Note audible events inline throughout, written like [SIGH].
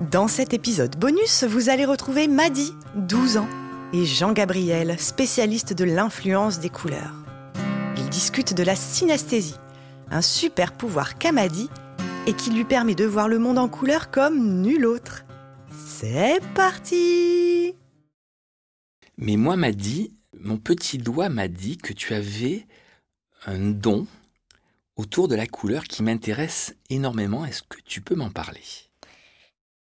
Dans cet épisode bonus, vous allez retrouver Madi, 12 ans, et Jean-Gabriel, spécialiste de l'influence des couleurs. Ils discutent de la synesthésie, un super pouvoir qu'a Madi et qui lui permet de voir le monde en couleur comme nul autre. C'est parti Mais moi, m'a dit, mon petit doigt m'a dit que tu avais un don autour de la couleur qui m'intéresse énormément. Est-ce que tu peux m'en parler?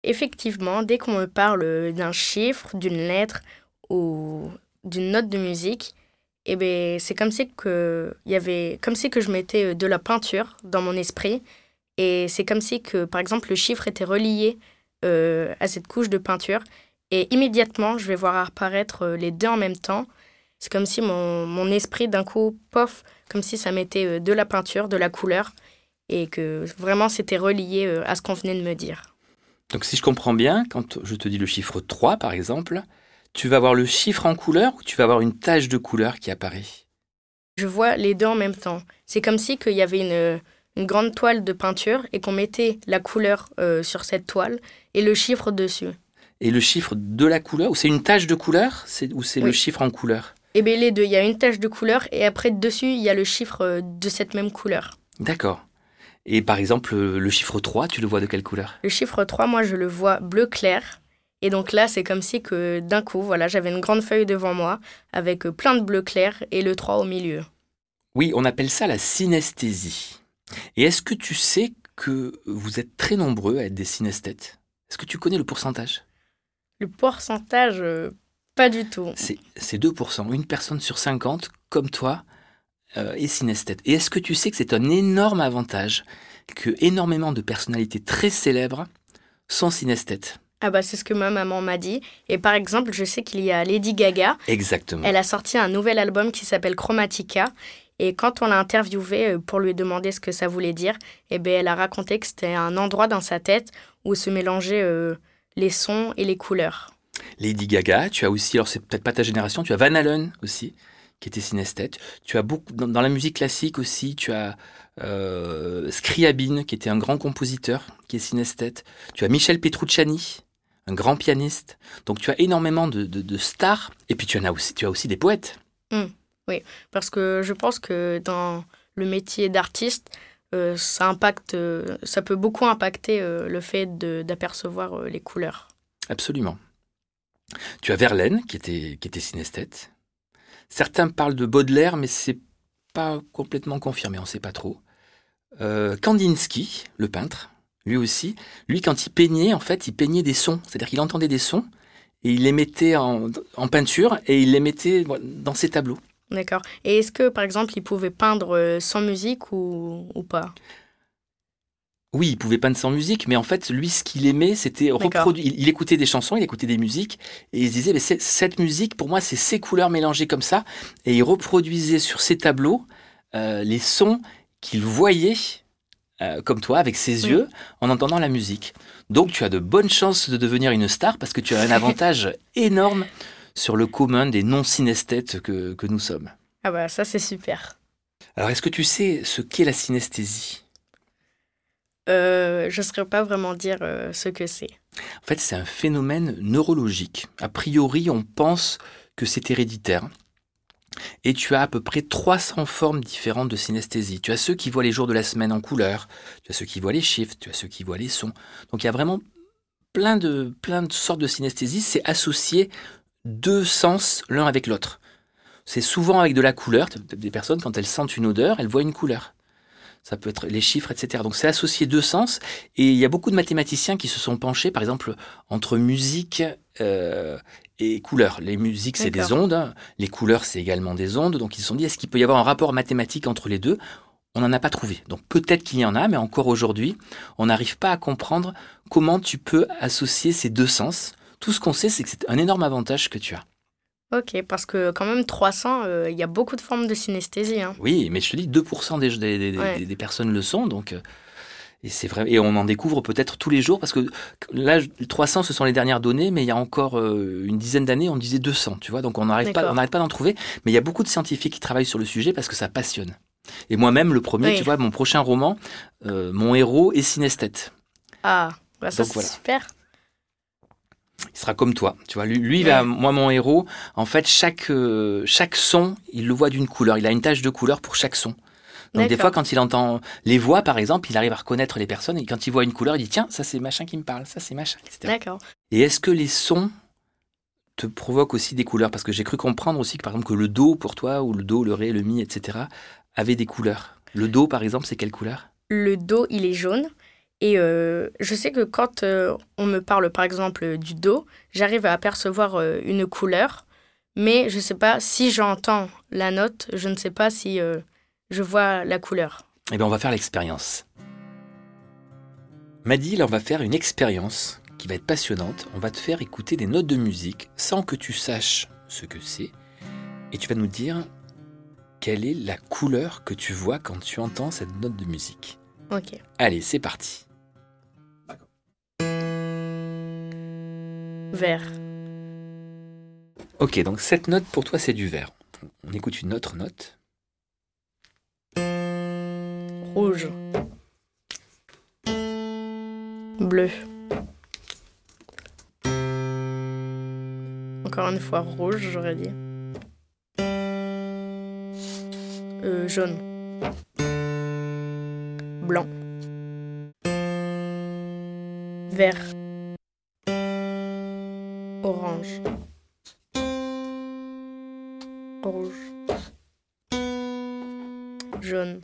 Effectivement, dès qu'on me parle d'un chiffre, d'une lettre ou d'une note de musique, eh ben, c'est comme si que y avait comme si que je mettais de la peinture dans mon esprit et c'est comme si que par exemple le chiffre était relié euh, à cette couche de peinture et immédiatement je vais voir apparaître euh, les deux en même temps. C'est comme si mon, mon esprit d'un coup pof comme si ça mettait euh, de la peinture, de la couleur et que vraiment c'était relié à ce qu'on venait de me dire. Donc si je comprends bien, quand je te dis le chiffre 3 par exemple, tu vas voir le chiffre en couleur ou tu vas avoir une tache de couleur qui apparaît? Je vois les deux en même temps. C'est comme si qu'il y avait une, une, grande toile de peinture et qu'on mettait la couleur euh, sur cette toile et le chiffre dessus. Et le chiffre de la couleur, ou c'est une tache de couleur? Ou c'est oui. le chiffre en couleur? Eh bien les deux, il y a une tache de couleur et après dessus, il y a le chiffre euh, de cette même couleur. D'accord. Et par exemple, le chiffre 3, tu le vois de quelle couleur? Le chiffre 3, moi, je le vois bleu clair. Et donc là, c'est comme si que d'un coup, voilà, j'avais une grande feuille devant moi avec plein de bleu clair et le 3 au milieu. Oui, on appelle ça la synesthésie. Et est-ce que tu sais que vous êtes très nombreux à être des synesthètes? Est-ce que tu connais le pourcentage? Le pourcentage, euh, pas du tout. C'est 2%. Une personne sur 50, comme toi, euh, est synesthète. Et est-ce que tu sais que c'est un énorme avantage que énormément de personnalités très célèbres sont synesthètes? Ah bah c'est ce que ma maman m'a dit. Et par exemple, je sais qu'il y a Lady Gaga. Exactement. Elle a sorti un nouvel album qui s'appelle Chromatica. Et quand on l'a interviewée pour lui demander ce que ça voulait dire, eh ben elle a raconté que c'était un endroit dans sa tête où se mélangeaient euh, les sons et les couleurs. Lady Gaga, tu as aussi, alors c'est peut-être pas ta génération, tu as Van Halen aussi, qui était synesthète. Tu as beaucoup dans, dans la musique classique aussi, tu as euh, Scriabine, qui était un grand compositeur, qui est synesthète. Tu as Michel Petrucciani, un grand pianiste. Donc tu as énormément de, de, de stars, et puis tu, en as aussi, tu as aussi des poètes. Mmh, oui, parce que je pense que dans le métier d'artiste, euh, ça, impacte, euh, ça peut beaucoup impacter euh, le fait d'apercevoir les couleurs. Absolument. Tu as Verlaine, qui était, qui était synesthète. Certains parlent de Baudelaire, mais c'est pas complètement confirmé, on ne sait pas trop. Euh, Kandinsky, le peintre, lui aussi, lui quand il peignait, en fait, il peignait des sons, c'est-à-dire qu'il entendait des sons et il les mettait en, en, peinture et il les mettait dans ses tableaux. D'accord. Et est-ce que, par exemple, il pouvait peindre sans musique ou, ou pas? Oui, il pouvait peindre sans musique, mais en fait, lui, ce qu'il aimait, c'était reproduire. Il, il, écoutait des chansons, il écoutait des musiques, et il se disait, mais cette musique, pour moi, c'est ces couleurs mélangées comme ça, et il reproduisait sur ses tableaux euh, les sons qu'il voyait, euh, comme toi, avec ses oui. yeux, en entendant la musique. Donc, tu as de bonnes chances de devenir une star, parce que tu as un [LAUGHS] avantage énorme sur le commun des non-synesthètes que, que nous sommes. Ah bah, ça, c'est super. Alors, est-ce que tu sais ce qu'est la synesthésie? Euh, je ne saurais pas vraiment dire euh, ce que c'est. En fait, c'est un phénomène neurologique. A priori, on pense que c'est héréditaire. Et tu as à peu près 300 formes différentes de synesthésie. Tu as ceux qui voient les jours de la semaine en couleur, tu as ceux qui voient les chiffres, tu as ceux qui voient les sons. Donc il y a vraiment plein de, plein de sortes de synesthésie. C'est associé deux sens l'un avec l'autre. C'est souvent avec de la couleur. Des personnes, quand elles sentent une odeur, elles voient une couleur ça peut être les chiffres, etc. Donc c'est associé deux sens, et il y a beaucoup de mathématiciens qui se sont penchés, par exemple, entre musique euh, et couleur. Les musiques, c'est des ondes, les couleurs, c'est également des ondes, donc ils se sont dit, est-ce qu'il peut y avoir un rapport mathématique entre les deux? On n'en a pas trouvé. Donc peut-être qu'il y en a, mais encore aujourd'hui, on n'arrive pas à comprendre comment tu peux associer ces deux sens. Tout ce qu'on sait, c'est que c'est un énorme avantage que tu as. Ok, parce que quand même 300, il euh, y a beaucoup de formes de synesthésie. Hein. Oui, mais je te dis, 2% des, des, des, ouais. des, personnes le sont, donc... Euh, et c'est vrai, et on en découvre peut-être tous les jours, parce que là, 300, ce sont les dernières données, mais il y a encore euh, une dizaine d'années, on disait 200, tu vois, donc on n'arrête pas, pas d'en trouver, mais il y a beaucoup de scientifiques qui travaillent sur le sujet parce que ça passionne. Et moi-même, le premier, oui. tu vois, mon prochain roman, euh, mon héros est synesthète. Ah, bah ça c'est voilà. super. Il sera comme toi. Tu vois, lui, lui, moi, mon héros, en fait, chaque, euh, chaque son, il le voit d'une couleur. Il a une tache de couleur pour chaque son. Donc, des fois, quand il entend les voix, par exemple, il arrive à reconnaître les personnes. Et quand il voit une couleur, il dit Tiens, ça, c'est machin qui me parle, ça, c'est machin, etc. D'accord. Et est-ce que les sons te provoquent aussi des couleurs? Parce que j'ai cru comprendre aussi que, par exemple, que le do pour toi, ou le do, le ré, le mi, etc., avait des couleurs. Le do, par exemple, c'est quelle couleur? Le do, il est jaune. Et euh, je sais que quand euh, on me parle, par exemple, du do, j'arrive à apercevoir euh, une couleur. Mais je ne sais pas si j'entends la note, je ne sais pas si je vois la couleur. Eh bien, on va faire l'expérience. Madi, là, on va faire une expérience qui va être passionnante. On va te faire écouter des notes de musique sans que tu saches ce que c'est. Et tu vas nous dire quelle est la couleur que tu vois quand tu entends cette note de musique. Ok. Allez, c'est parti. Vert. Ok, donc cette note pour toi, c'est du vert. On écoute une autre note. Rouge. Bleu. Encore une fois rouge, j'aurais dit. Euh, jaune. Blanc. Vert. Orange. Rouge. Jaune.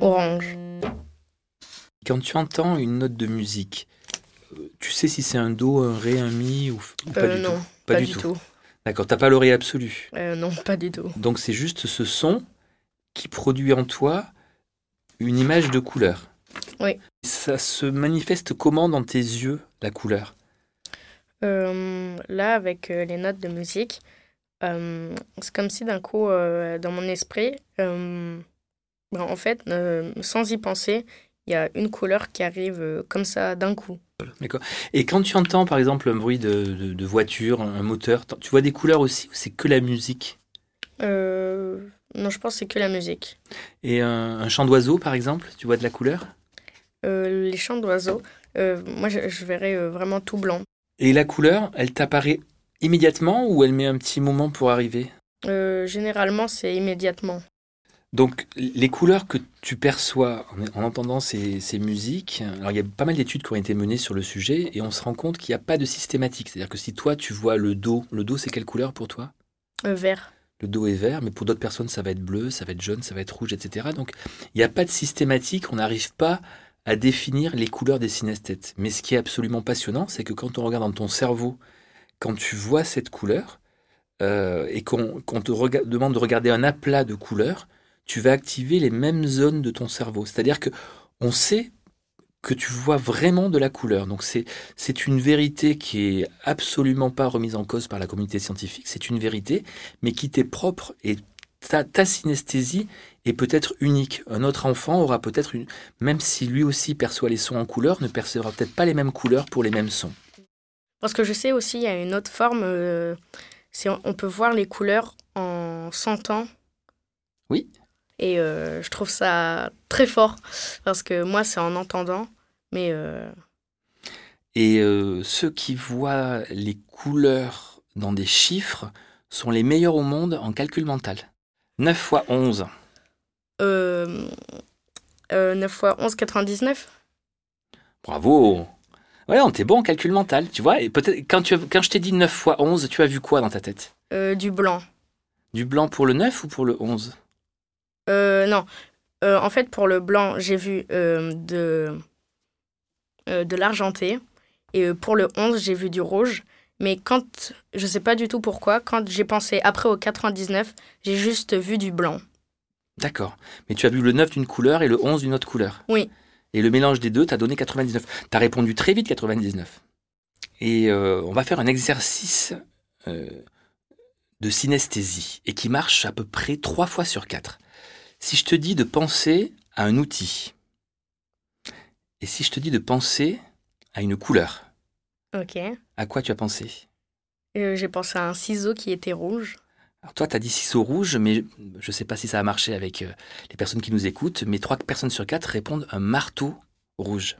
Orange. Quand tu entends une note de musique, euh, tu sais si c'est un do, un ré, un mi ou, ou pas Euh, du non, tout pas, du tout. D'accord, t'as pas l'oreille absolue. Euh, non, pas du tout. Donc c'est juste ce son qui produit en toi une image de couleur. Oui. Ça se manifeste comment dans tes yeux, la couleur? Euh, là, avec euh, les notes de musique, euh, c'est comme si d'un coup, euh, dans mon esprit, ben, en fait, sans y penser, il y a une couleur qui arrive comme ça d'un coup. Et quand tu entends par exemple un bruit de, de- de voiture, un moteur, tu vois des couleurs aussi ou c'est que la musique? Euh, non, je pense que c'est que la musique. Et un, un chant d'oiseau par exemple, tu vois de la couleur? Les chants d'oiseaux, euh, moi, je, je verrais euh, vraiment tout blanc. Et la couleur, elle t'apparaît immédiatement ou elle met un petit moment pour arriver? Euh, généralement, c'est immédiatement. Donc, les couleurs que tu perçois en, en entendant ces, ces musiques, alors il y a pas mal d'études qui ont été menées sur le sujet et on se rend compte qu'il n'y a pas de systématique. C'est-à-dire que si toi tu vois le do, le do c'est quelle couleur pour toi? Euh, vert. Le do est vert, mais pour d'autres personnes ça va être bleu, ça va être jaune, ça va être rouge, etc. Donc il n'y a pas de systématique, on n'arrive pas à définir les couleurs des synesthètes. Mais ce qui est absolument passionnant, c'est que quand on regarde dans ton cerveau, quand tu vois cette couleur, euh, et qu'on te demande de regarder un aplat de couleurs, tu vas activer les mêmes zones de ton cerveau. C'est-à-dire que on sait que tu vois vraiment de la couleur. Donc c'est une vérité qui est absolument pas remise en cause par la communauté scientifique. C'est une vérité, mais qui t'est propre et ta synesthésie est peut-être unique. Un autre enfant aura peut-être une, même si lui aussi perçoit les sons en couleur, ne percevra peut-être pas les mêmes couleurs pour les mêmes sons. Parce que je sais aussi, il y a une autre forme, euh, c'est on peut voir les couleurs en sentant. Oui. Et euh, je trouve ça très fort, parce que moi, c'est en entendant, mais euh, Et ceux qui voient les couleurs dans des chiffres sont les meilleurs au monde en calcul mental. 9 fois 11. Euh, euh, 9 fois 11, 99 Bravo Ouais, on t'es bon en calcul mental, tu vois. Et peut-être quand, tu as- quand je t'ai dit 9 fois 11, tu as vu quoi dans ta tête? Euh, Du blanc. Du blanc pour le 9 ou pour le 11 Euh, non, Euh, en fait, pour le blanc, j'ai vu de, de l'argenté. Et pour le 11, j'ai vu du rouge. Mais quand, je sais pas du tout pourquoi, quand j'ai pensé après au 99, j'ai juste vu du blanc. D'accord. Mais tu as vu le 9 d'une couleur et le 11 d'une autre couleur Oui. Et le mélange des deux t'a donné 99. T'as répondu très vite 99. Et euh, on va faire un exercice euh, de synesthésie et qui marche à peu près trois fois sur quatre. Si je te dis de penser à un outil, et si je te dis de penser à une couleur, Ok. à quoi tu as pensé? Euh, j'ai pensé à un ciseau qui était rouge. Alors toi, tu as dit ciseaux rouges, mais je ne sais pas si ça a marché avec euh, les personnes qui nous écoutent, mais trois personnes sur quatre répondent un marteau rouge.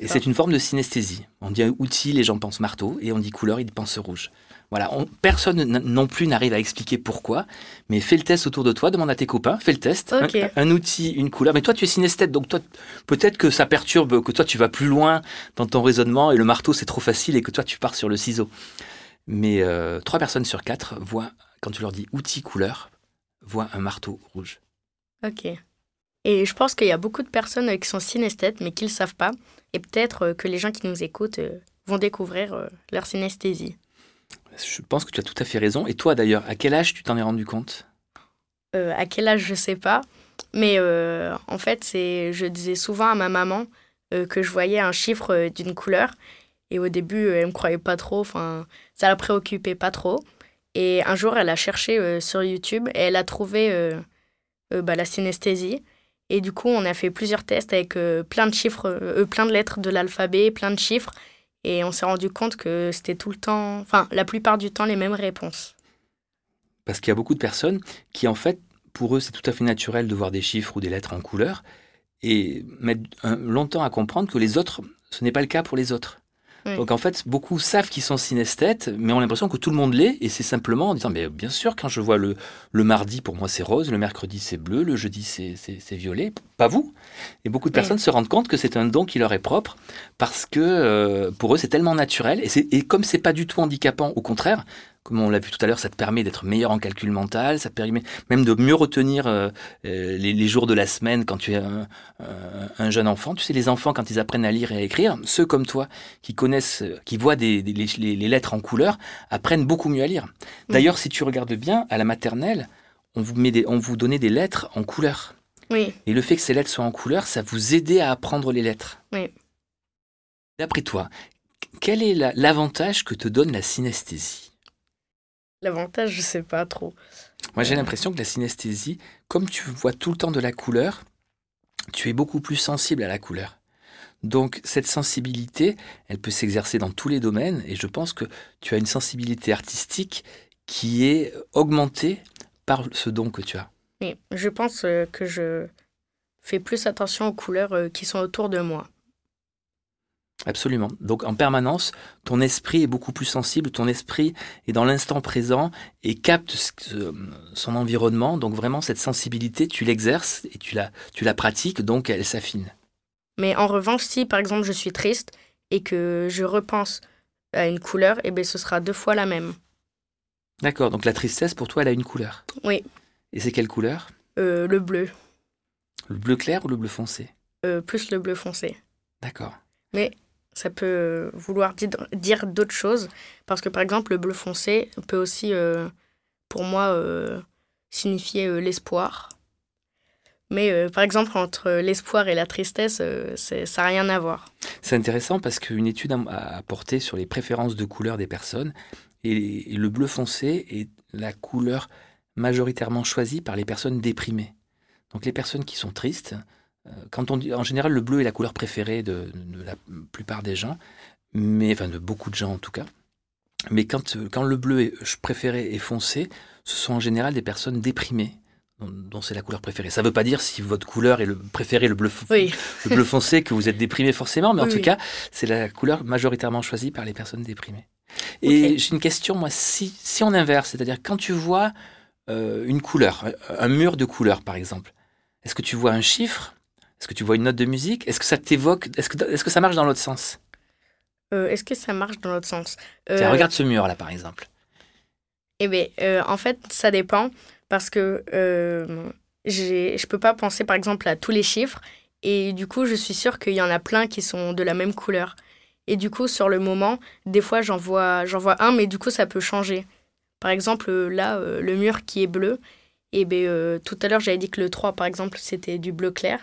Et c'est une forme de synesthésie. On dit outil, les gens pensent marteau, et on dit couleur, ils pensent rouge. Voilà, on- personne non plus n'arrive à expliquer pourquoi, mais fais le test autour de toi, demande à tes copains, fais le test. Un-. Un, outil, une couleur. Mais toi, tu es synesthète, donc toi, peut-être que ça perturbe, que toi, tu vas plus loin dans ton raisonnement, et le marteau, c'est trop facile, et que toi, tu pars sur le ciseau. Mais euh, trois personnes sur quatre voient, quand tu leur dis outil, couleur, voient un marteau rouge. Ok. Et je pense qu'il y a beaucoup de personnes euh, qui sont synesthètes, mais qui ne le savent pas. Et peut-être euh, que les gens qui nous écoutent vont découvrir leur synesthésie. Je pense que tu as tout à fait raison. Et toi, d'ailleurs, à quel âge tu t'en es rendu compte? Euh, à quel âge, je sais pas. Mais euh, en fait, c'est, je disais souvent à ma maman euh, que je voyais un chiffre d'une couleur. Et au début, euh, elle me croyait pas trop. Enfin, ça la préoccupait pas trop. Et un jour, elle a cherché euh, sur YouTube et elle a trouvé euh, bah, la synesthésie. Et du coup, on a fait plusieurs tests avec plein de chiffres, plein de lettres de l'alphabet, plein de chiffres. Et on s'est rendu compte que c'était tout le temps, enfin, la plupart du temps, les mêmes réponses. Parce qu'il y a beaucoup de personnes qui, en fait, pour eux, c'est tout à fait naturel de voir des chiffres ou des lettres en couleur et mettent longtemps à comprendre que les autres, ce n'est pas le cas pour les autres. Oui. Donc en fait, beaucoup savent qu'ils sont synesthètes, mais ont l'impression que tout le monde l'est, et c'est simplement en disant, mais bien sûr, quand je vois le, le mardi, pour moi c'est rose, le mercredi c'est bleu, le jeudi c'est- violet, pas vous. Et beaucoup de Oui. personnes se rendent compte que c'est un don qui leur est propre, parce que euh, pour eux c'est tellement naturel, et, et comme c'est pas du tout handicapant, au contraire, comme on l'a vu tout à l'heure, ça te permet d'être meilleur en calcul mental, ça te permet même de mieux retenir euh, euh, les, les jours de la semaine quand tu es un, un- un jeune enfant. Tu sais, les enfants, quand ils apprennent à lire et à écrire, ceux comme toi qui connaissent, euh, qui voient des, des- les, lettres en couleur, apprennent beaucoup mieux à lire. D'ailleurs, si tu regardes bien, à la maternelle, on vous, met des, on vous donnait des lettres en couleur. Oui, Et le fait que ces lettres soient en couleur, ça vous aidait à apprendre les lettres. Oui. D'après toi, quel est la- l'avantage que te donne la synesthésie? L'avantage, je sais pas trop. Moi, j'ai l'impression que la synesthésie, comme tu vois tout le temps de la couleur, tu es beaucoup plus sensible à la couleur. Donc, cette sensibilité, elle peut s'exercer dans tous les domaines, et je pense que tu as une sensibilité artistique qui est augmentée par ce don que tu as. Oui, je pense euh, que je fais plus attention aux couleurs euh, qui sont autour de moi. Absolument. Donc, en permanence, ton esprit est beaucoup plus sensible, ton esprit est dans l'instant présent et capte ce son environnement. Donc, vraiment, cette sensibilité, tu l'exerces et tu la, tu la pratiques, donc elle s'affine. Mais en revanche, si par exemple je suis triste et que je repense à une couleur, eh ben, ce sera deux fois la même. D'accord, donc la tristesse pour toi, elle a une couleur. Oui, Et c'est quelle couleur? Euh, le bleu, Le bleu clair ou le bleu foncé? Euh, plus le bleu foncé. D'accord. Ça peut euh, vouloir di- dire d'autres choses, parce que par exemple le bleu foncé peut aussi, euh, pour moi, euh, signifier l'espoir. Mais par exemple, entre l'espoir et la tristesse, ça n'a rien à voir. C'est intéressant parce qu'une étude a- porté sur les préférences de couleur des personnes et, le bleu foncé est la couleur majoritairement choisie par les personnes déprimées. Donc les personnes qui sont tristes, quand on dit, en général le bleu est la couleur préférée de, de la plupart des gens, mais enfin de beaucoup de gens en tout cas. Mais quand, euh, quand le bleu est préféré est foncé, ce sont en général des personnes déprimées dont, dont c'est la couleur préférée. Ça ne veut pas dire si votre couleur est le préféré le bleu Oui, le bleu foncé que vous êtes déprimé forcément, mais en Oui, tout oui. cas, c'est la couleur majoritairement choisie par les personnes déprimées. Et j'ai une question, moi, si, si on inverse, c'est-à-dire quand tu vois euh, une couleur, un- mur de couleurs par exemple, est-ce que tu vois un chiffre Est-ce que tu vois une note de musique? Est-ce que ça t'évoque Est-ce que, ça marche dans l'autre sens? Euh, est-ce que ça marche dans l'autre sens? Tiens, Euh, regarde ce mur là par exemple. Eh bien, euh, en fait, ça dépend parce que euh, j'ai- je peux pas penser par exemple à tous les chiffres et du coup, je suis sûre qu'il y en a plein qui sont de la même couleur. Et du coup, sur le moment, des fois, j'en vois, j'en vois un, mais du coup, ça peut changer. Par exemple, euh, là, euh, le mur qui est bleu, et ben euh, tout à l'heure, j'avais dit que le 3, par exemple, c'était du bleu clair.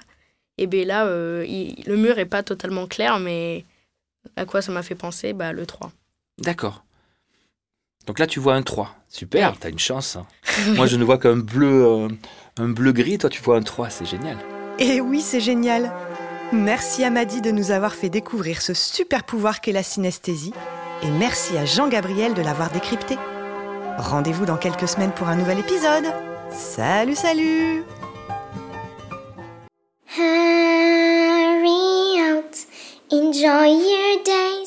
Et bien là, euh, il- le mur est pas totalement clair, mais à quoi ça m'a fait penser bah, Le 3. D'accord. Donc là, tu vois un 3. Super, Ouais. t'as une chance. hein. [LAUGHS] Moi, je ne vois qu'un bleu, euh, un bleu gris. Toi, tu vois un 3, c'est génial. Et oui, c'est génial. Merci à Madi de nous avoir fait découvrir ce super pouvoir qu'est la synesthésie. Et merci à Jean-Gabriel de l'avoir décrypté. Rendez-vous dans quelques semaines pour un nouvel épisode. Salut, salut out Enjoy your days